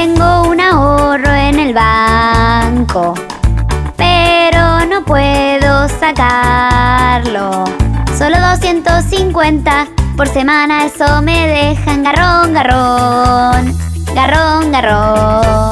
Tengo un ahorro en el banco, pero no puedo sacarlo. Solo 250 por semana, eso me deja en garrón, garrón, garrón, garrón.